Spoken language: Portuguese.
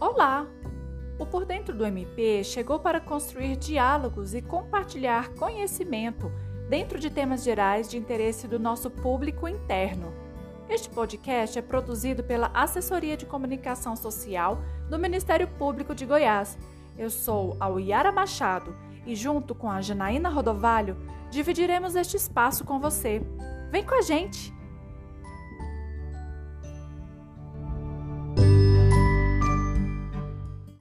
Olá! O Por Dentro do MP chegou para construir diálogos e compartilhar conhecimento dentro de temas gerais de interesse do nosso público interno. Este podcast é produzido pela Assessoria de Comunicação Social do Ministério Público de Goiás. Eu sou a Uiara Machado e, junto com a Janaína Rodovalho, dividiremos este espaço com você. Vem com a gente!